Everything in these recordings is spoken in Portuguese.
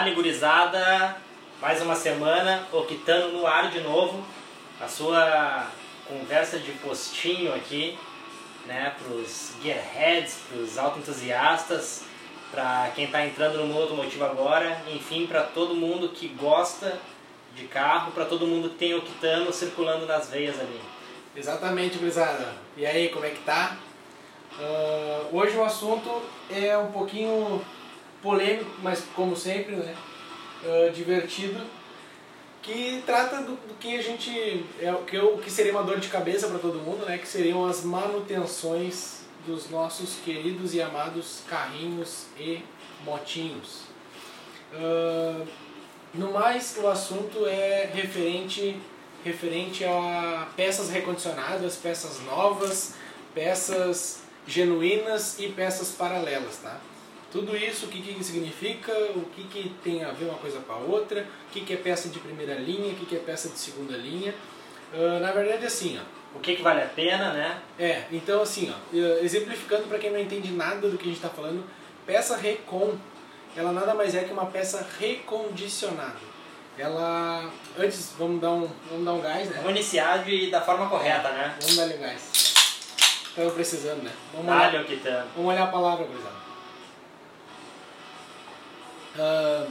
Dali gurizada, mais uma semana, Octano no ar de novo, a sua conversa de postinho aqui, né, pros gearheads, pros autoentusiastas, para quem está entrando no mundo automotivo agora, enfim, para todo mundo que gosta de carro, para todo mundo que tem Octano circulando nas veias ali. Exatamente, gurizada. E aí, como é que tá? Uh, hoje o assunto é um pouquinho polêmico, mas como sempre, né? Uh, divertido, que trata do, do, que a gente é que, o que seria uma dor de cabeça para todo mundo, né? Que seriam as manutenções dos nossos queridos e amados carrinhos e motinhos. Uh, no mais, o assunto é referente referente a peças recondicionadas, peças novas, peças genuínas e peças paralelas, tá? Tudo isso, o que, que significa, o que, que tem a ver uma coisa com a outra, o que, que é peça de primeira linha, o que, que é peça de segunda linha. Uh, na verdade, assim, ó. O que, que vale a pena, né? É, então assim, ó, exemplificando para quem não entende nada do que a gente está falando, peça recon, ela nada mais é que uma peça recondicionada. Ela, antes, vamos dar um, vamos dar um gás, né? Vamos iniciar de, da forma correta, né? Vamos dar um gás. Estamos precisando, né? Vamos olhar, tá. vamos olhar a palavra, gurizada. Uh,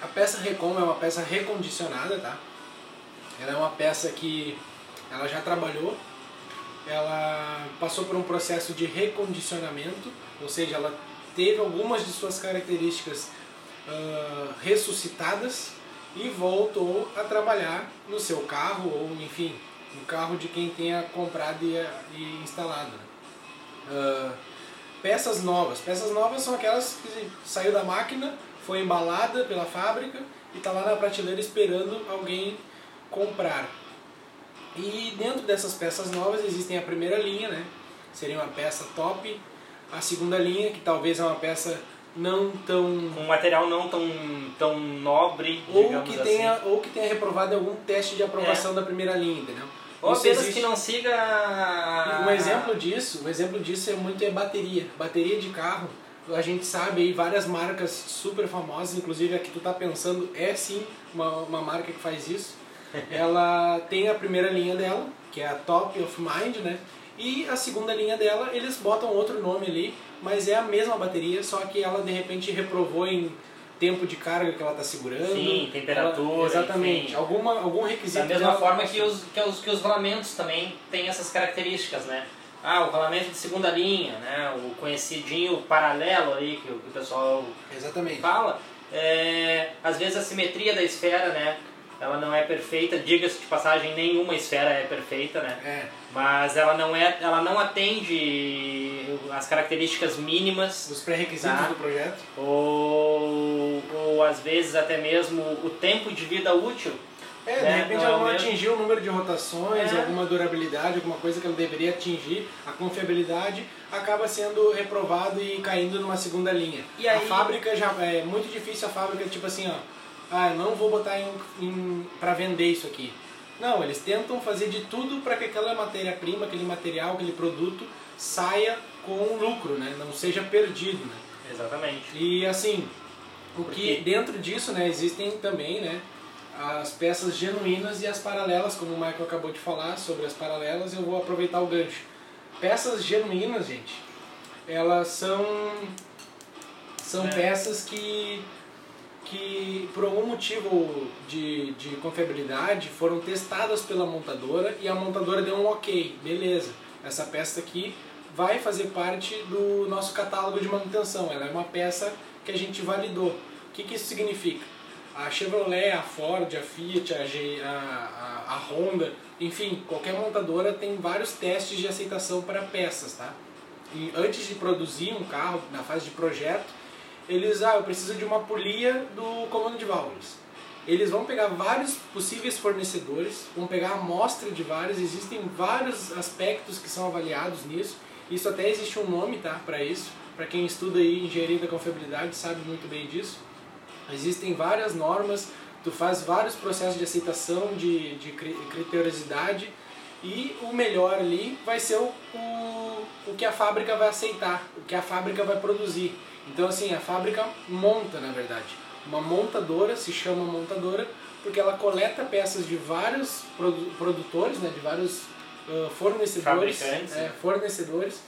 a peça Recon é uma peça recondicionada, tá? Ela é uma peça que ela já trabalhou, ela passou por um processo de recondicionamento, ou seja, ela teve algumas de suas características uh, ressuscitadas e voltou a trabalhar no seu carro ou enfim no carro de quem tenha comprado e, e instalado. Uh, peças novas. Peças novas são aquelas que saiu da máquina, foi embalada pela fábrica e está lá na prateleira esperando alguém comprar. E dentro dessas peças novas existem a primeira linha, né? Seria uma peça top. A segunda linha, que talvez é uma peça não tão um material não tão tão nobre ou que assim. tenha ou que tenha reprovado algum teste de aprovação é. da primeira linha entendeu ou apenas existe... que não siga um exemplo disso um exemplo disso é muito é bateria bateria de carro a gente sabe aí várias marcas super famosas inclusive a que tu tá pensando é sim uma, uma marca que faz isso ela tem a primeira linha dela que é a Top of Mind né e a segunda linha dela, eles botam outro nome ali, mas é a mesma bateria, só que ela de repente reprovou em tempo de carga que ela está segurando. Sim, temperatura. Ela, exatamente. Enfim. Alguma, algum requisito. Da mesma forma que os, que, os, que os rolamentos também têm essas características, né? Ah, o rolamento de segunda linha, né? O conhecidinho paralelo aí que o, que o pessoal exatamente. fala. É, às vezes a simetria da esfera, né? ela não é perfeita, diga-se de passagem, nenhuma esfera é perfeita, né? É. Mas ela não é, ela não atende as características mínimas dos pré-requisitos tá? do projeto. Ou, ou às vezes até mesmo o tempo de vida útil. É, de repente não ela não é atingiu o número de rotações, é. alguma durabilidade, alguma coisa que ela deveria atingir, a confiabilidade acaba sendo reprovado e caindo numa segunda linha. E aí... A fábrica já é muito difícil a fábrica tipo assim, ó, ah, eu não vou botar em, em para vender isso aqui. Não, eles tentam fazer de tudo para que aquela matéria-prima, aquele material, aquele produto saia com lucro, né? Não seja perdido, né? Exatamente. E assim, o que dentro disso, né, existem também, né, as peças genuínas e as paralelas, como o Michael acabou de falar sobre as paralelas, eu vou aproveitar o gancho. Peças genuínas, gente, elas são são é. peças que que por algum motivo de, de confiabilidade foram testadas pela montadora e a montadora deu um ok, beleza, essa peça aqui vai fazer parte do nosso catálogo de manutenção, ela é uma peça que a gente validou. O que, que isso significa? A Chevrolet, a Ford, a Fiat, a, G, a, a, a Honda, enfim, qualquer montadora tem vários testes de aceitação para peças, tá? E antes de produzir um carro, na fase de projeto, eles, ah, eu preciso de uma polia do comando de válvulas. Eles vão pegar vários possíveis fornecedores, vão pegar amostra de vários, existem vários aspectos que são avaliados nisso. Isso até existe um nome, tá, para isso. Para quem estuda aí engenharia da confiabilidade sabe muito bem disso. Existem várias normas, tu faz vários processos de aceitação, de, de criteriosidade e o melhor ali vai ser o, o, o que a fábrica vai aceitar, o que a fábrica vai produzir. Então assim, a fábrica monta, na verdade. uma montadora, se chama montadora, porque ela coleta peças de vários produtores, né, de vários uh, fornecedores, é, fornecedores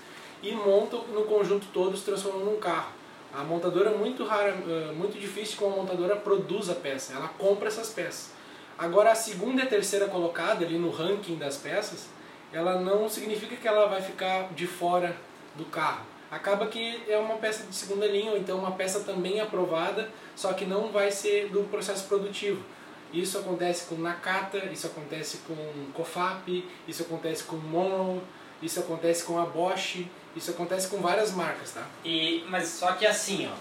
e montam no conjunto todos transformando num carro. A montadora é muito rara, uh, muito difícil que uma montadora produza peça, ela compra essas peças. Agora a segunda e a terceira colocada ali no ranking das peças, ela não significa que ela vai ficar de fora do carro. Acaba que é uma peça de segunda linha, ou então uma peça também aprovada, só que não vai ser do processo produtivo. Isso acontece com Nakata, isso acontece com Kofap, isso acontece com Monroe, isso acontece com a Bosch, isso acontece com várias marcas, tá? E, mas só que assim, ó,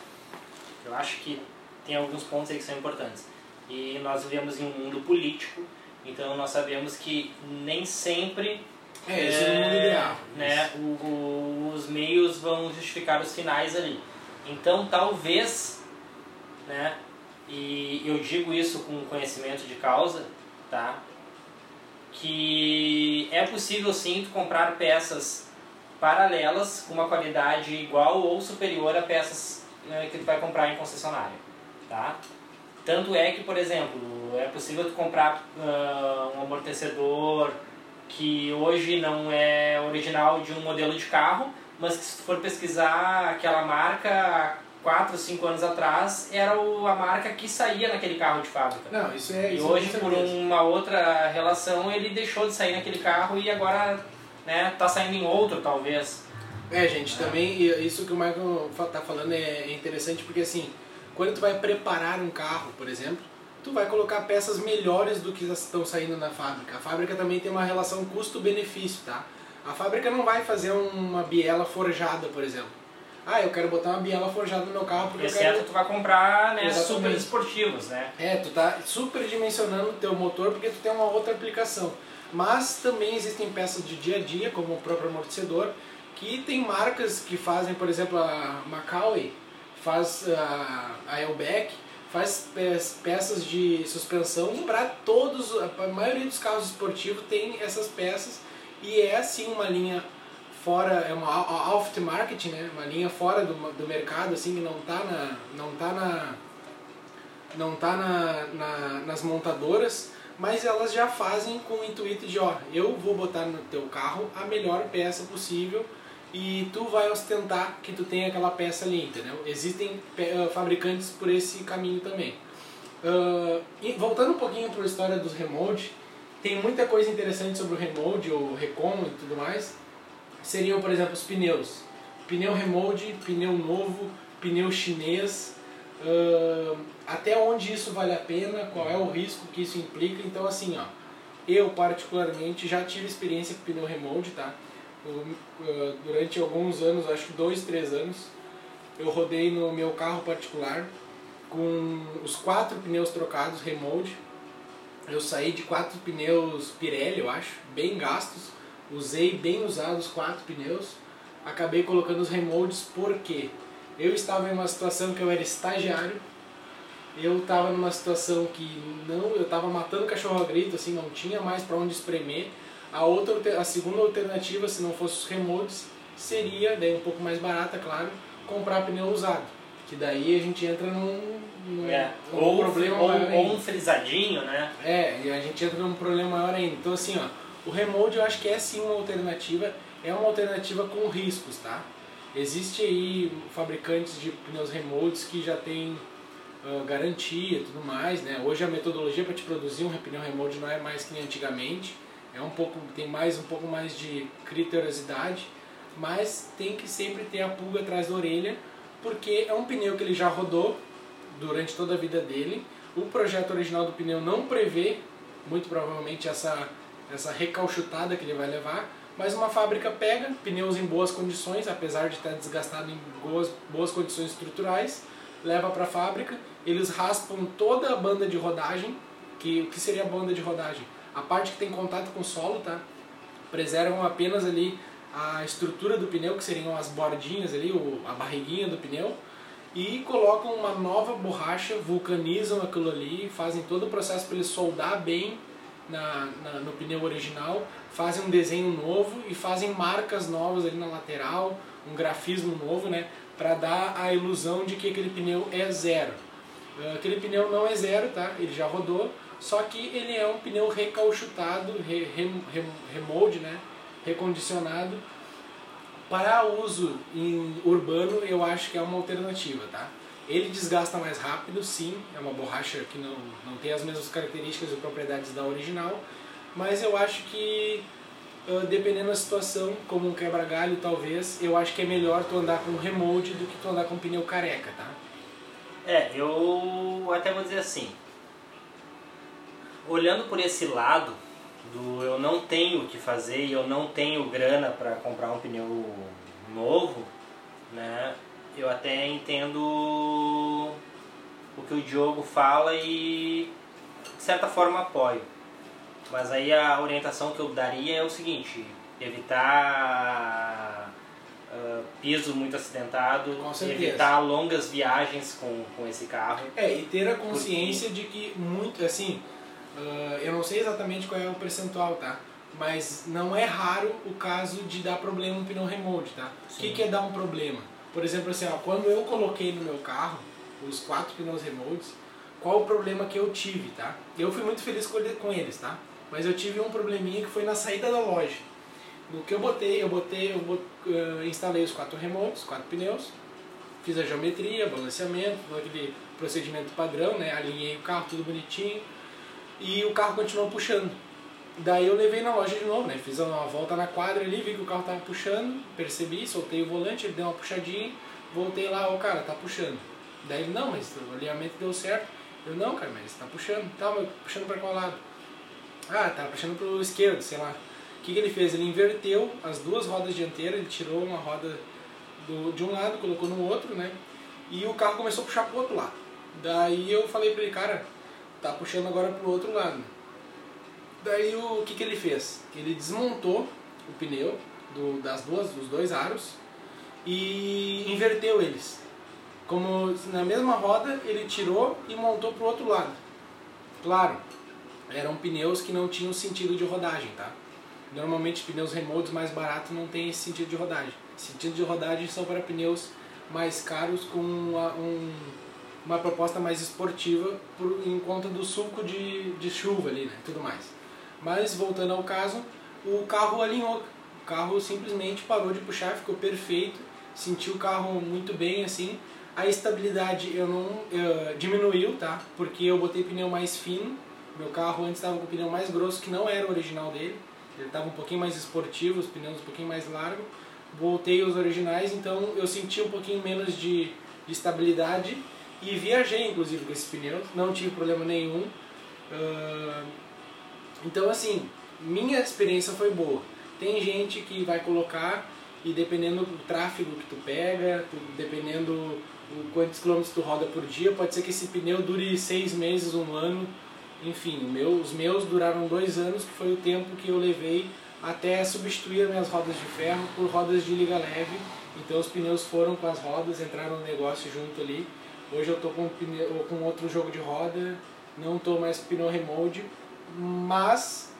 eu acho que tem alguns pontos aí que são importantes. E nós vivemos em um mundo político, então nós sabemos que nem sempre é, é, o mundo ideal. Né, o, o, os meios vão justificar os finais ali. Então talvez, né, e eu digo isso com conhecimento de causa, tá? Que é possível sim comprar peças paralelas com uma qualidade igual ou superior a peças né, que tu vai comprar em concessionária, tá? Tanto é que, por exemplo, é possível tu comprar uh, um amortecedor que hoje não é original de um modelo de carro, mas que se tu for pesquisar aquela marca 4, 5 anos atrás, era o, a marca que saía naquele carro de fábrica. Não, isso é E isso hoje, por uma outra relação, ele deixou de sair naquele carro e agora né, tá saindo em outro, talvez. É, gente, é. também isso que o Michael tá falando é interessante porque assim, quando tu vai preparar um carro, por exemplo, tu vai colocar peças melhores do que estão saindo na fábrica. A fábrica também tem uma relação custo-benefício, tá? A fábrica não vai fazer uma biela forjada, por exemplo ah, eu quero botar uma biela forjada no meu carro porque Exceto eu quero... tu vai comprar né, super esportivos, né? É, tu tá super dimensionando o teu motor porque tu tem uma outra aplicação. Mas também existem peças de dia a dia, como o próprio amortecedor, que tem marcas que fazem, por exemplo, a Macaulay faz a, a Elbeck, faz peças de suspensão para todos, a maioria dos carros esportivos tem essas peças e é sim uma linha fora, é uma aftermarket, né? Uma linha fora do, do mercado, assim, que não tá na, não tá na, não tá na, na, nas montadoras, mas elas já fazem com o intuito de, ó, eu vou botar no teu carro a melhor peça possível e tu vai ostentar que tu tem aquela peça ali, entendeu? Existem uh, fabricantes por esse caminho também. Uh, voltando um pouquinho para a história dos remote, tem muita coisa interessante sobre o remote, ou recon e tudo mais seriam, por exemplo, os pneus. Pneu remold, pneu novo, pneu chinês, uh, até onde isso vale a pena, qual é o risco que isso implica. Então, assim, ó, eu particularmente já tive experiência com pneu remold, tá? uh, durante alguns anos, acho que dois, três anos, eu rodei no meu carro particular com os quatro pneus trocados remold. Eu saí de quatro pneus Pirelli, eu acho, bem gastos usei bem usados quatro pneus, acabei colocando os remoldes porque eu estava em uma situação que eu era estagiário, eu estava numa situação que não, eu estava matando cachorro a grito, assim, não tinha mais para onde espremer. A outra, a segunda alternativa, se não fosse os remoldes, seria, daí um pouco mais barata, claro, comprar pneu usado. Que daí a gente entra num, num, é. num ou, problema ou, maior ou um frisadinho, né? É, e a gente entra num problema maior ainda. Então assim, ó, o remold eu acho que é sim uma alternativa, é uma alternativa com riscos, tá? Existe aí fabricantes de pneus remolds que já tem uh, garantia e tudo mais, né? Hoje a metodologia para te produzir um pneu remold não é mais que nem antigamente, é um pouco tem mais um pouco mais de criteriosidade, mas tem que sempre ter a pulga atrás da orelha, porque é um pneu que ele já rodou durante toda a vida dele. O projeto original do pneu não prevê muito provavelmente essa essa recalchutada que ele vai levar, mas uma fábrica pega pneus em boas condições, apesar de estar desgastado em boas, boas condições estruturais, leva para a fábrica, eles raspam toda a banda de rodagem, que o que seria a banda de rodagem? A parte que tem contato com o solo, tá? Preservam apenas ali a estrutura do pneu, que seriam as bordinhas ali, a barriguinha do pneu, e colocam uma nova borracha, vulcanizam aquilo ali, fazem todo o processo para ele soldar bem na, na, no pneu original, fazem um desenho novo e fazem marcas novas ali na lateral, um grafismo novo, né, para dar a ilusão de que aquele pneu é zero. Aquele pneu não é zero, tá? Ele já rodou, só que ele é um pneu recauchutado, re, re, re, remold, né? recondicionado. Para uso em urbano, eu acho que é uma alternativa, tá? Ele desgasta mais rápido, sim, é uma borracha que não, não tem as mesmas características e propriedades da original, mas eu acho que, dependendo da situação, como um quebra-galho talvez, eu acho que é melhor tu andar com remold do que tu andar com pneu careca, tá? É, eu até vou dizer assim, olhando por esse lado do eu não tenho o que fazer e eu não tenho grana para comprar um pneu novo, né? Eu até entendo o que o Diogo fala e de certa forma apoio. Mas aí a orientação que eu daria é o seguinte, evitar uh, piso muito acidentado, evitar longas viagens com, com esse carro. É, e ter a consciência porque... de que muito, assim, Uh, eu não sei exatamente qual é o percentual, tá? Mas não é raro o caso de dar problema no pneu remote, tá? O que, que é dar um problema? Por exemplo, assim, ó, quando eu coloquei no meu carro os quatro pneus remotes, qual o problema que eu tive, tá? Eu fui muito feliz com eles, tá? Mas eu tive um probleminha que foi na saída da loja. No que eu botei, eu botei, eu uh, instalei os quatro remotes, quatro pneus, fiz a geometria, balanceamento, aquele procedimento padrão, né? Alinhei o carro tudo bonitinho e o carro continuou puxando. Daí eu levei na loja de novo, né? Fiz uma volta na quadra ali, vi que o carro tava puxando, percebi, soltei o volante, ele deu uma puxadinha, voltei lá, ó, cara, tá puxando. Daí ele, não, mas o alinhamento deu certo. Eu, não, cara, mas tá puxando. Tá, mas puxando para qual lado? Ah, tá puxando pro esquerdo, sei lá. O que, que ele fez? Ele inverteu as duas rodas dianteiras, ele tirou uma roda do, de um lado, colocou no outro, né? E o carro começou a puxar pro outro lado. Daí eu falei pra ele, cara, tá puxando agora pro outro lado. Daí o que, que ele fez? Ele desmontou o pneu do, das duas, dos dois aros e inverteu eles. Como na mesma roda ele tirou e montou pro outro lado. Claro, eram pneus que não tinham sentido de rodagem, tá? Normalmente pneus remotos mais baratos não tem esse sentido de rodagem. Sentido de rodagem são para pneus mais caros com um uma proposta mais esportiva por, em conta do suco de, de chuva ali, né, tudo mais. Mas voltando ao caso, o carro alinhou, o carro simplesmente parou de puxar, ficou perfeito, senti o carro muito bem assim. A estabilidade eu não eu, diminuiu, tá? Porque eu botei pneu mais fino. Meu carro antes estava com o pneu mais grosso, que não era o original dele. Ele estava um pouquinho mais esportivo, os pneus um pouquinho mais largos. Voltei os originais, então eu senti um pouquinho menos de, de estabilidade e viajei, inclusive, com esse pneu, não tive problema nenhum. Uh, então, assim, minha experiência foi boa. Tem gente que vai colocar e dependendo do tráfego que tu pega, tu, dependendo quantos quilômetros tu roda por dia, pode ser que esse pneu dure seis meses, um ano. Enfim, meu, os meus duraram dois anos, que foi o tempo que eu levei até substituir as minhas rodas de ferro por rodas de liga leve. Então os pneus foram com as rodas, entraram no negócio junto ali. Hoje eu tô com, pneu, com outro jogo de roda, não tô mais pneu remold, mas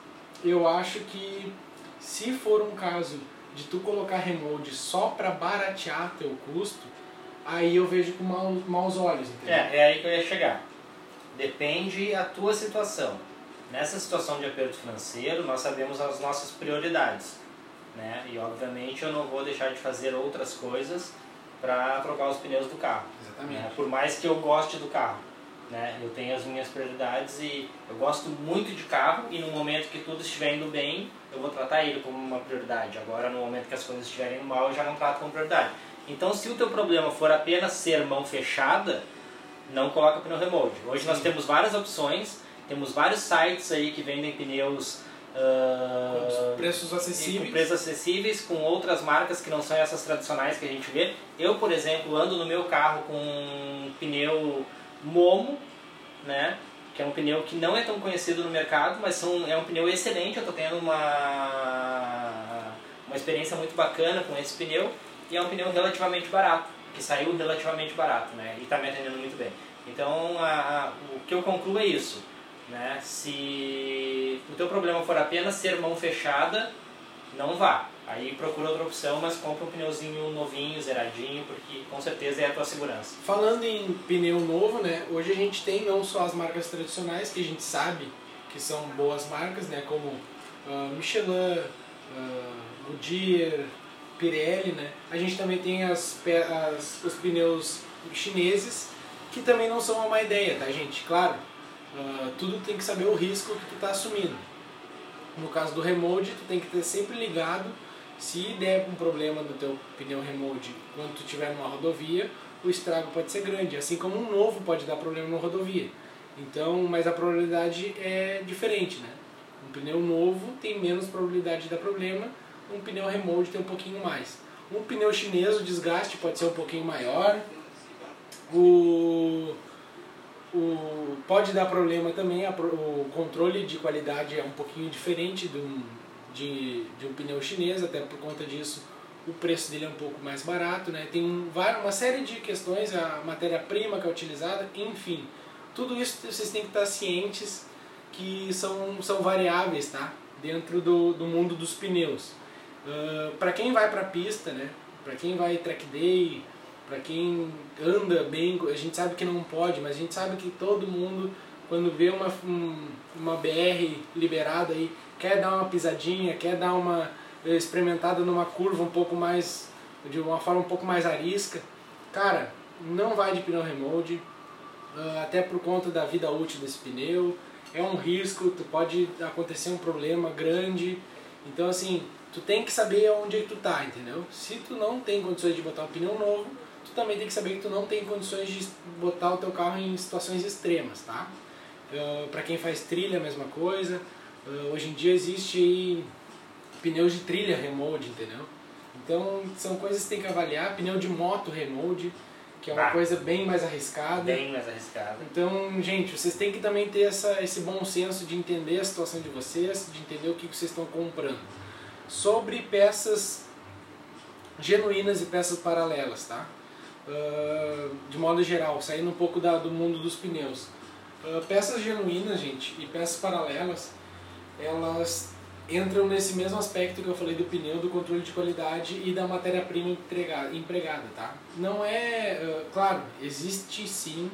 eu acho que se for um caso de tu colocar remold só para baratear teu custo, aí eu vejo com maus, maus olhos, entendeu? É, é aí que eu ia chegar. Depende a tua situação. Nessa situação de aperto financeiro, nós sabemos as nossas prioridades. Né? E obviamente eu não vou deixar de fazer outras coisas para trocar os pneus do carro. Exatamente. Né? Por mais que eu goste do carro. Né? Eu tenho as minhas prioridades e eu gosto muito de carro e no momento que tudo estiver indo bem, eu vou tratar ele como uma prioridade. Agora, no momento que as coisas estiverem mal, eu já não trato como prioridade. Então, se o teu problema for apenas ser mão fechada, não coloca pneu remote. Hoje Sim. nós temos várias opções, temos vários sites aí que vendem pneus Uh, com preços acessíveis. Com preços acessíveis, com outras marcas que não são essas tradicionais que a gente vê. Eu, por exemplo, ando no meu carro com um pneu Momo, né? que é um pneu que não é tão conhecido no mercado, mas são, é um pneu excelente. Eu estou tendo uma, uma experiência muito bacana com esse pneu e é um pneu relativamente barato, que saiu relativamente barato né? e está me atendendo muito bem. Então, a, a, o que eu concluo é isso né? Se o teu problema for apenas ser mão fechada, não vá. Aí procura outra opção, mas compra um pneuzinho novinho, zeradinho, porque com certeza é a tua segurança. Falando em pneu novo, né? Hoje a gente tem não só as marcas tradicionais que a gente sabe que são boas marcas, né? Como uh, Michelin, uh, Goodyear, Pirelli, né? A gente também tem as, as, os pneus chineses que também não são uma má ideia, tá, gente? Claro, uh, tudo tem que saber o risco que tu está assumindo. No caso do remold, tu tem que ter sempre ligado se der um problema no teu pneu remold quando tu estiver numa rodovia, o estrago pode ser grande, assim como um novo pode dar problema na rodovia. Então, mas a probabilidade é diferente, né? Um pneu novo tem menos probabilidade de dar problema, um pneu remold tem um pouquinho mais. Um pneu chinês, o desgaste pode ser um pouquinho maior. O, o, pode dar problema também, a, o controle de qualidade é um pouquinho diferente de um, de, de um pneu chinês, até por conta disso o preço dele é um pouco mais barato, né? tem uma série de questões, a matéria-prima que é utilizada, enfim. Tudo isso vocês têm que estar cientes que são, são variáveis tá? dentro do, do mundo dos pneus. Uh, para quem vai para a pista, né? para quem vai track day, para quem anda bem, a gente sabe que não pode, mas a gente sabe que todo mundo, quando vê uma, uma BR liberada aí, quer dar uma pisadinha, quer dar uma experimentada numa curva um pouco mais, de uma forma um pouco mais arisca. Cara, não vai de pneu remold, uh, até por conta da vida útil desse pneu. É um risco, tu pode acontecer um problema grande. Então assim, tu tem que saber onde tu tá, entendeu? Se tu não tem condições de botar um pneu novo, tu também tem que saber que tu não tem condições de botar o teu carro em situações extremas, tá? Uh, para quem faz trilha, a mesma coisa. Uh, hoje em dia existe pneus de trilha remold, entendeu? Então são coisas que tem que avaliar. Pneu de moto remold, que é uma ah, coisa bem mais arriscada. Bem mais arriscada. Então, gente, vocês têm que também ter essa, esse bom senso de entender a situação de vocês, de entender o que vocês estão comprando sobre peças genuínas e peças paralelas, tá? Uh, de modo geral, saindo um pouco da, do mundo dos pneus. Uh, peças genuínas, gente, e peças paralelas, elas entram nesse mesmo aspecto que eu falei do pneu, do controle de qualidade e da matéria-prima empregada, tá? Não é, uh, claro, existe sim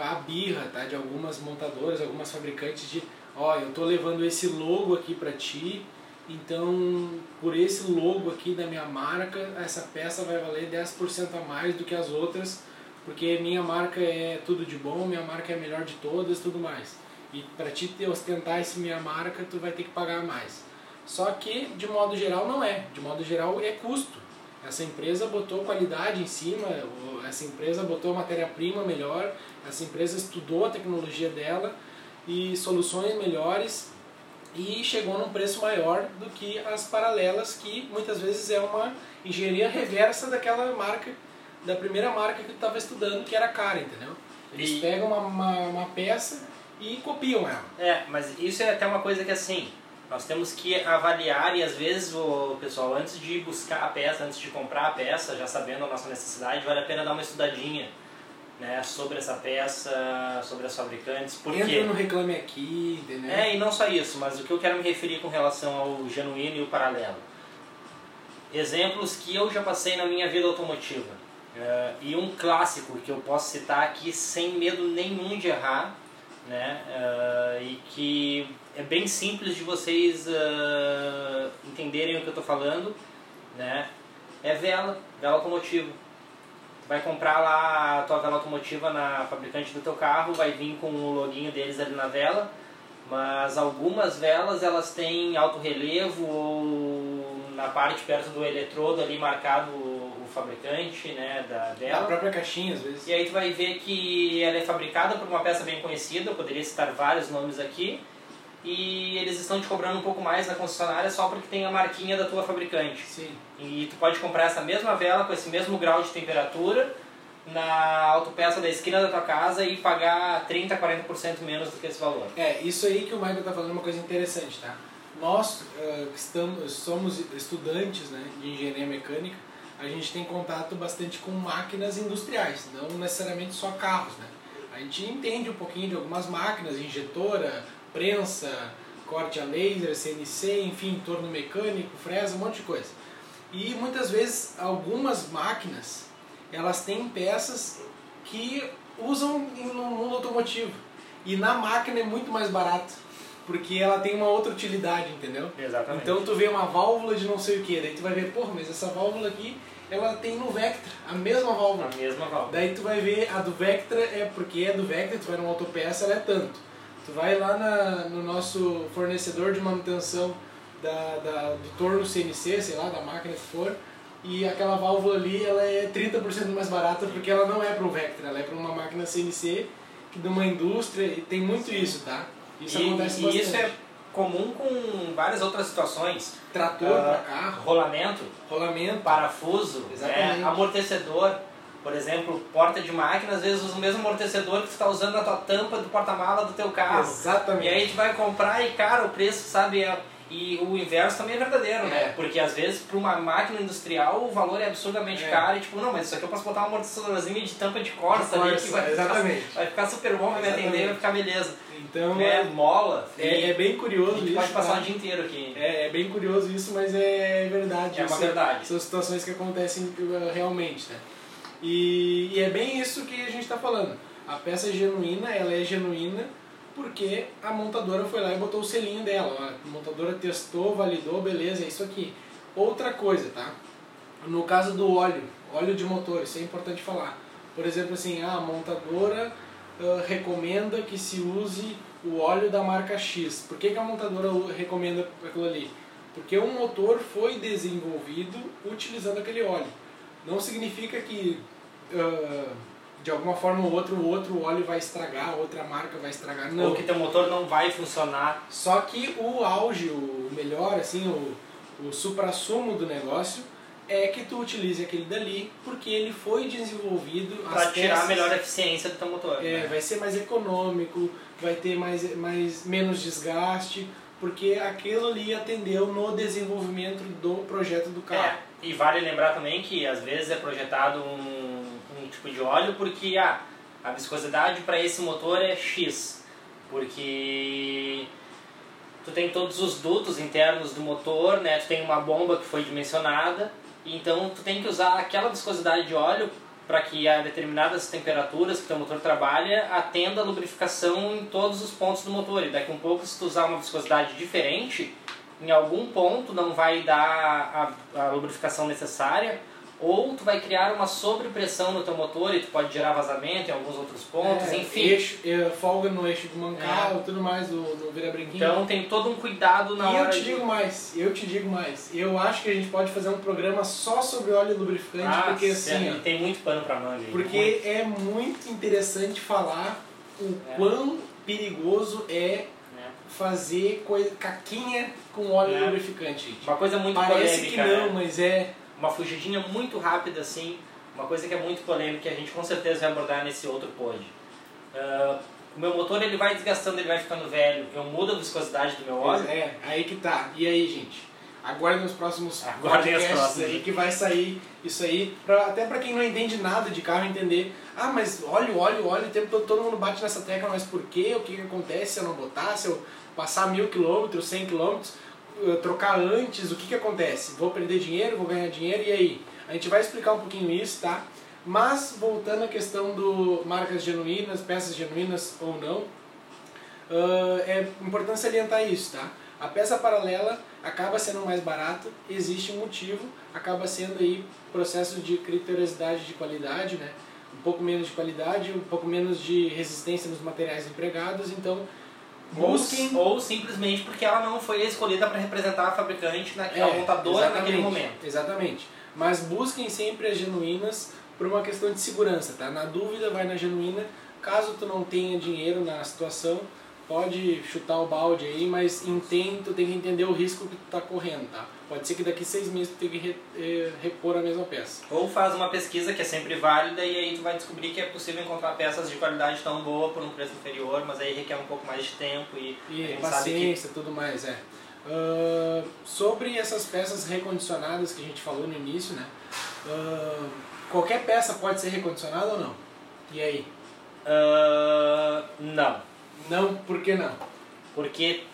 a birra, tá? De algumas montadoras, algumas fabricantes de, ó, oh, eu tô levando esse logo aqui para ti, então, por esse logo aqui da minha marca, essa peça vai valer 10% a mais do que as outras, porque minha marca é tudo de bom, minha marca é a melhor de todas, tudo mais. E para ti ostentar esse minha marca, tu vai ter que pagar mais. Só que, de modo geral, não é. De modo geral, é custo. Essa empresa botou qualidade em cima, essa empresa botou matéria-prima melhor, essa empresa estudou a tecnologia dela e soluções melhores e chegou num preço maior do que as paralelas, que muitas vezes é uma engenharia reversa daquela marca, da primeira marca que tu estava estudando, que era cara, entendeu? Eles e... pegam uma, uma, uma, peça e copiam ela. É, mas isso é até uma coisa que assim, nós temos que avaliar e às vezes o pessoal, antes de buscar a peça, antes de comprar a peça, já sabendo a nossa necessidade, vale a pena dar uma estudadinha né, sobre essa peça, sobre as fabricantes. Porque... Entra no Reclame Aqui, entendeu? É, e não só isso, mas o que eu quero me referir com relação ao genuíno e o paralelo. Exemplos que eu já passei na minha vida automotiva. Uh, e um clássico que eu posso citar aqui sem medo nenhum de errar, né, uh, e que é bem simples de vocês uh, entenderem o que eu estou falando, né, é vela, vela automotiva. Vai comprar lá a tua vela automotiva na fabricante do teu carro, vai vir com o loginho deles ali na vela, mas algumas velas elas têm alto relevo ou na parte perto do eletrodo ali marcado fabricante né, da vela. A própria caixinha às vezes. E aí tu vai ver que ela é fabricada por uma peça bem conhecida, eu poderia citar vários nomes aqui, e eles estão te cobrando um pouco mais na concessionária só porque tem a marquinha da tua fabricante. Sim. E tu pode comprar essa mesma vela com esse mesmo grau de temperatura na autopeça da esquina da tua casa e pagar 30, 40% menos do que esse valor. É, isso aí que o Michael está falando é uma coisa interessante, tá? Nós uh, estamos, somos estudantes né, de engenharia mecânica, a gente tem contato bastante com máquinas industriais, não necessariamente só carros, né? A gente entende um pouquinho de algumas máquinas, injetora, prensa, corte a laser, CNC, enfim, torno mecânico, fresa, um monte de coisa. E muitas vezes algumas máquinas elas têm peças que usam no mundo automotivo e na máquina é muito mais barato porque ela tem uma outra utilidade, entendeu? Exatamente. Então tu vê uma válvula de não sei o que, daí tu vai ver, porra, mas essa válvula aqui ela tem no Vectra, a mesma válvula. A mesma válvula. Daí tu vai ver a do Vectra é porque é do Vectra, tu vai numa autopeça, ela é tanto. Tu vai lá na, no nosso fornecedor de manutenção da, da, do torno CNC, sei lá, da máquina que for, e aquela válvula ali ela é 30% mais barata porque ela não é para um Vectra, ela é para uma máquina CNC que de uma indústria e tem muito isso, tá? Isso e, acontece e bastante. isso é comum com várias outras situações. Trator uh, para carro. Rolamento. Rolamento. Parafuso. Né? Amortecedor. Por exemplo, porta de máquina, às vezes usa o mesmo amortecedor que tu está usando na tua tampa do porta-mala do teu carro. Exatamente. E aí tu vai comprar e, cara, o preço, sabe, é e o inverso também é verdadeiro, né? é. né? Porque às vezes para uma máquina industrial o valor é absurdamente é. caro e tipo, não, mas isso aqui eu posso botar uma amortecedorzinha de tampa de corsa ali que vai Exatamente. Ficar, vai ficar super bom, vai me atender, vai ficar beleza. Então, é, mola. É, é bem curioso isso. pode passar tá? o dia inteiro aqui. É, é bem curioso isso, mas é verdade. É uma verdade. São situações que acontecem uh, realmente, né? E, e é bem isso que a gente está falando. A peça genuína, ela é genuína porque a montadora foi lá e botou o selinho dela. A montadora testou, validou, beleza, é isso aqui. Outra coisa, tá? No caso do óleo, óleo de motor, isso é importante falar. Por exemplo, assim, a montadora uh, recomenda que se use o óleo da marca X. Por que, que a montadora recomenda aquilo ali? Porque o motor foi desenvolvido utilizando aquele óleo. Não significa que uh, de alguma forma ou outra o outro óleo vai estragar, outra marca vai estragar. Não. Ou que teu motor não vai funcionar. Só que o auge, o melhor, assim, o, o supra-sumo do negócio é que tu utilize aquele dali porque ele foi desenvolvido para tirar a melhor eficiência do teu motor. É, né? vai ser mais econômico, vai ter mais, mais menos desgaste, porque aquilo ali atendeu no desenvolvimento do projeto do carro. É, e vale lembrar também que às vezes é projetado um tipo de óleo porque ah, a viscosidade para esse motor é X, porque tu tem todos os dutos internos do motor, né? Tu tem uma bomba que foi dimensionada, então tu tem que usar aquela viscosidade de óleo para que a determinadas temperaturas que o motor trabalha atenda a lubrificação em todos os pontos do motor. E daqui um pouco, se tu usar uma viscosidade diferente, em algum ponto não vai dar a, a lubrificação necessária ou tu vai criar uma sobrepressão no teu motor e tu pode gerar vazamento em alguns outros pontos, é, enfim. Eixo, é, folga no eixo do mancal, é. tudo mais do, do virabrinquinho. Então tem todo um cuidado na e hora eu te de... digo mais, eu te digo mais. Eu acho que a gente pode fazer um programa só sobre óleo lubrificante, ah, porque assim... Ó, tem muito pano pra manga. Porque muito. é muito interessante falar o é. quão perigoso é, é fazer coisa, caquinha com óleo é. lubrificante. Uma coisa muito Parece polêmica, que não, né? mas é uma fugidinha muito rápida assim, uma coisa que é muito polêmica que a gente com certeza vai abordar nesse outro pod. Uh, o meu motor ele vai desgastando, ele vai ficando velho, eu mudo a viscosidade do meu óleo. É, aí que tá. E aí, gente? Aguardem os próximos Aguardem podcasts aí que vai sair isso aí, pra, até para quem não entende nada de carro entender. Ah, mas óleo, óleo, óleo, o tempo todo, todo mundo bate nessa tecla, mas por quê? O que, que acontece se eu não botar? Se eu passar mil quilômetros, cem quilômetros? Eh, trocar antes, o que, que acontece? Vou perder dinheiro, vou ganhar dinheiro, e aí? A gente vai explicar um pouquinho isso, tá? Mas, voltando à questão do marcas genuínas, peças genuínas ou não, uh, é importante salientar isso, tá? A peça paralela acaba sendo mais barata, existe um motivo, acaba sendo aí processo de criteriosidade de qualidade, né? Um pouco menos de qualidade, um pouco menos de resistência nos materiais empregados, então Busquem. Ou, ou, simplesmente porque ela não foi escolhida para representar a fabricante naquela é, montadora naquele momento. Exatamente. Mas busquem sempre as genuínas por uma questão de segurança, tá? Na dúvida, vai na genuína. Caso tu não tenha dinheiro na situação, pode chutar o balde aí, mas entende, tu tem que entender o risco que tu está correndo, tá? Pode ser que daqui seis meses tu tenha que re, eh, repor a mesma peça. Ou faz uma pesquisa que é sempre válida e aí tu vai descobrir que é possível encontrar peças de qualidade tão boa por um preço inferior, mas aí requer um pouco mais de tempo e, e paciência, que... tudo mais, é. Uh, sobre essas peças recondicionadas que a gente falou no início, né? Uh, qualquer peça pode ser recondicionada ou não? E aí? Uh, não. Não, por que não? Porque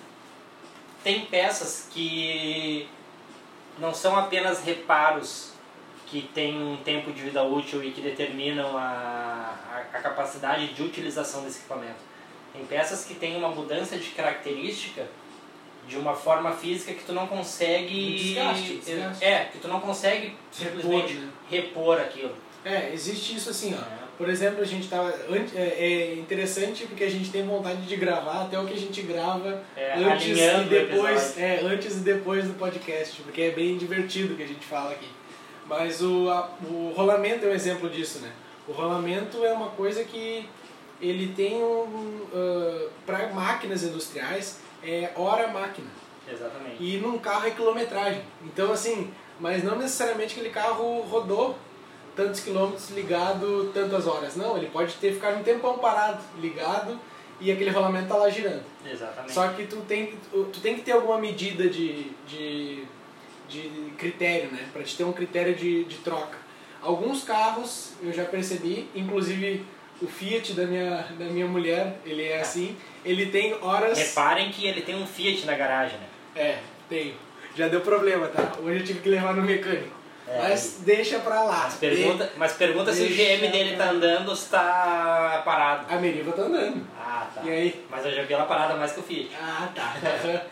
tem peças que não são apenas reparos que têm um tempo de vida útil e que determinam a, a, a capacidade de utilização desse equipamento. Tem peças que têm uma mudança de característica de uma forma física que tu não consegue. Desgaste, desgaste. É, que tu não consegue simplesmente né? repor aquilo. É, existe isso assim, ó. Por exemplo, a gente tava. É, é interessante porque a gente tem vontade de gravar até o que a gente grava É, antes e depois. É, antes e depois do podcast, porque é bem divertido o que a gente fala aqui. Mas o, a- o rolamento é um exemplo disso, né? O rolamento é uma coisa que ele tem um. para máquinas industriais, é hora máquina. Exatamente. E num carro é quilometragem. Então, assim, mas não necessariamente aquele carro rodou tantos quilômetros ligado tantas horas. Não, ele pode ter ficado um tempão parado, ligado, e aquele rolamento tá lá girando. Exatamente. Só que tu tem, tu tem que ter alguma medida de, de, de critério, né? Pra te ter um critério de, de troca. Alguns carros eu já percebi, inclusive o Fiat da minha, da minha mulher, ele é assim, ele tem horas... Reparem que ele tem um Fiat na garagem, né? É, tenho. Já deu problema, tá? Hoje eu tive que levar no mecânico. É, Mas deixa pra lá. Mas pergunta, mas pergunta se o GM dele tá andando ou se tá parado. A Meriva tá andando. Ah, tá. E aí? Mas eu já vi ela parada mais que o Fiat. Ah, tá.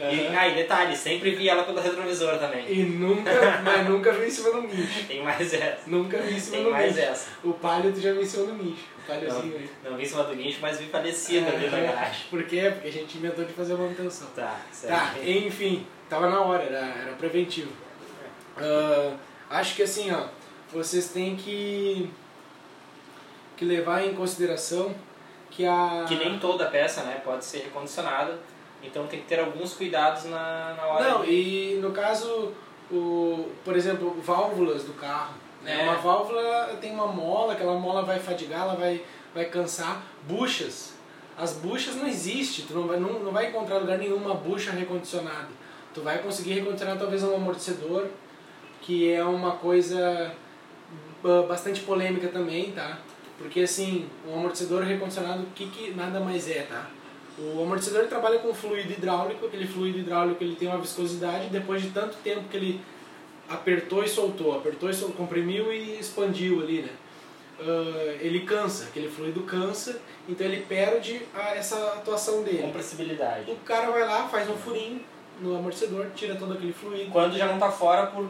E, ah, e detalhe, sempre vi ela pelo retrovisor também. E nunca, mas nunca vi em cima do guincho. Tem mais essa. Nunca vi em cima Tem do mais guincho. essa. O palio tu já viu em cima do guincho. O Não, paliozinho aí. não vi em cima do guincho, mas vi falecido ali na garagem. Por quê? Porque a gente inventou de fazer a manutenção. Tá, certo. Tá, enfim, tava na hora, era, era preventivo. Ah, acho que assim, ó, vocês têm que, que levar em consideração que a. Que nem toda peça, né, pode ser recondicionada. Então tem que ter alguns cuidados na, na hora Não, de... e no caso, o, por exemplo, válvulas do carro. Né? É. Uma válvula tem uma mola, aquela mola vai fadigar, ela vai, vai cansar. Buchas. As buchas não existem, tu não vai, não, não vai encontrar lugar nenhum uma bucha recondicionada. Tu vai conseguir recondicionar talvez um amortecedor, que é uma coisa ba- bastante polêmica também, tá? Porque assim, um amortecedor recondicionado, o que, que nada mais é, tá? O amortecedor trabalha com fluido hidráulico, aquele fluido hidráulico ele tem uma viscosidade, depois de tanto tempo que ele apertou e soltou, apertou e soltou, comprimiu e expandiu ali, né? Ah, ele cansa, aquele fluido cansa, então ele perde a- essa atuação dele. compressibilidade. O cara vai lá, faz um furinho no amortecedor, tira todo aquele fluido. Quando já não tá fora por...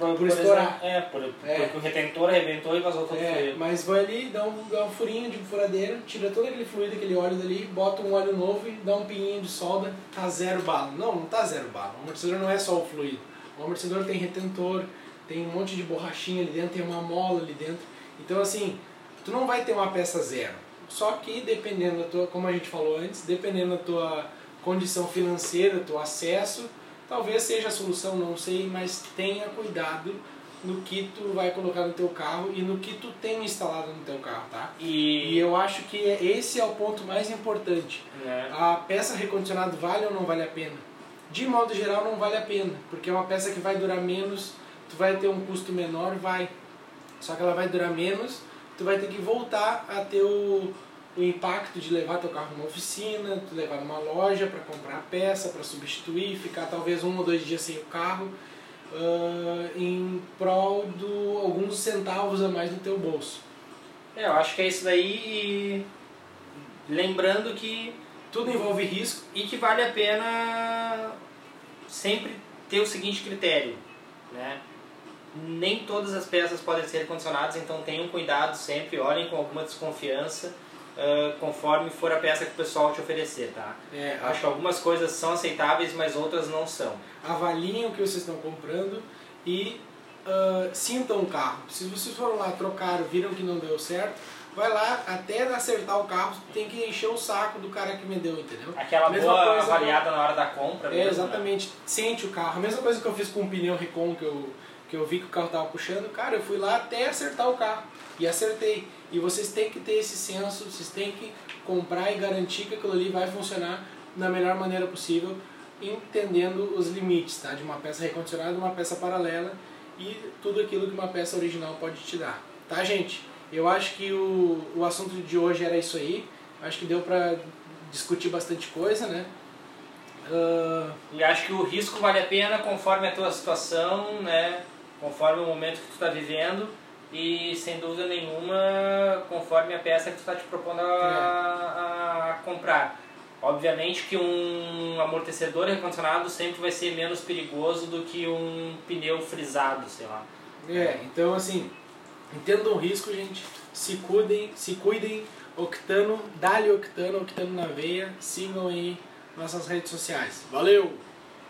Por, Por estourar. é, por, É. porque o retentor arrebentou e vazou todo o É, fluido. mas vai ali, dá um, dá um furinho de furadeira, tira todo aquele fluido, aquele óleo dali, bota um óleo novo e dá um pinguinho de solda, tá zero bala. Não, não tá zero bala. O amortecedor não é só o fluido. O amortecedor tem retentor, tem um monte de borrachinha ali dentro, tem uma mola ali dentro. Então assim, tu não vai ter uma peça zero. Só que dependendo da tua, como a gente falou antes, dependendo da tua condição financeira, do teu acesso, talvez seja a solução, não sei, mas tenha cuidado no que tu vai colocar no teu carro e no que tu tem instalado no teu carro, tá? E E... eu acho que esse é o ponto mais importante. né, A peça recondicionada vale ou não vale a pena? De modo geral não vale a pena, porque é uma peça que vai durar menos, tu vai ter um custo menor, vai. Só que ela vai durar menos, tu vai ter que voltar a ter o, o impacto de levar teu carro numa oficina, tu levar numa loja para comprar a peça, para substituir, ficar talvez um ou dois dias sem o carro, ah, em prol de alguns centavos a mais no teu bolso. É, eu acho que é isso daí e... Lembrando que Tudo envolve risco, e que vale a pena sempre ter o seguinte critério, né? Nem todas as peças podem ser recondicionadas, então tenham cuidado sempre, olhem com alguma desconfiança ah, conforme for a peça que o pessoal te oferecer, tá? é, Acho que algumas coisas são aceitáveis, mas outras não são. avaliem o que vocês estão comprando e ah, sintam o carro. Se vocês foram lá, trocaram, viram que não deu certo, vai lá, até acertar o carro, tem que encher o saco do cara que vendeu, entendeu? Aquela Mesma boa coisa- avaliada na hora da compra. É, mesmo, né? exatamente. Sente o carro. A mesma coisa que eu fiz com o pneu Recon, que eu, que eu vi que o carro tava puxando. Cara, eu fui lá até acertar o carro. E acertei. E vocês têm que ter esse senso, vocês têm que comprar e garantir que aquilo ali vai funcionar da melhor maneira possível, entendendo os limites, tá? De uma peça recondicionada, uma peça paralela e tudo aquilo que uma peça original pode te dar. Tá, gente? Eu acho que o, o assunto de hoje era isso aí. Acho que deu pra discutir bastante coisa, né? Uh... E acho que o risco vale a pena conforme a tua situação, né? Conforme o momento que tu está vivendo e sem dúvida nenhuma conforme a peça que tu está te propondo a, a, a, comprar. Obviamente que um amortecedor recondicionado sempre vai ser menos perigoso do que um pneu frisado, sei lá. É, então assim, entendam o risco, gente. Se cuidem, se cuidem. Octano, dali Octano, Octano na veia. Sigam aí nossas redes sociais. Valeu!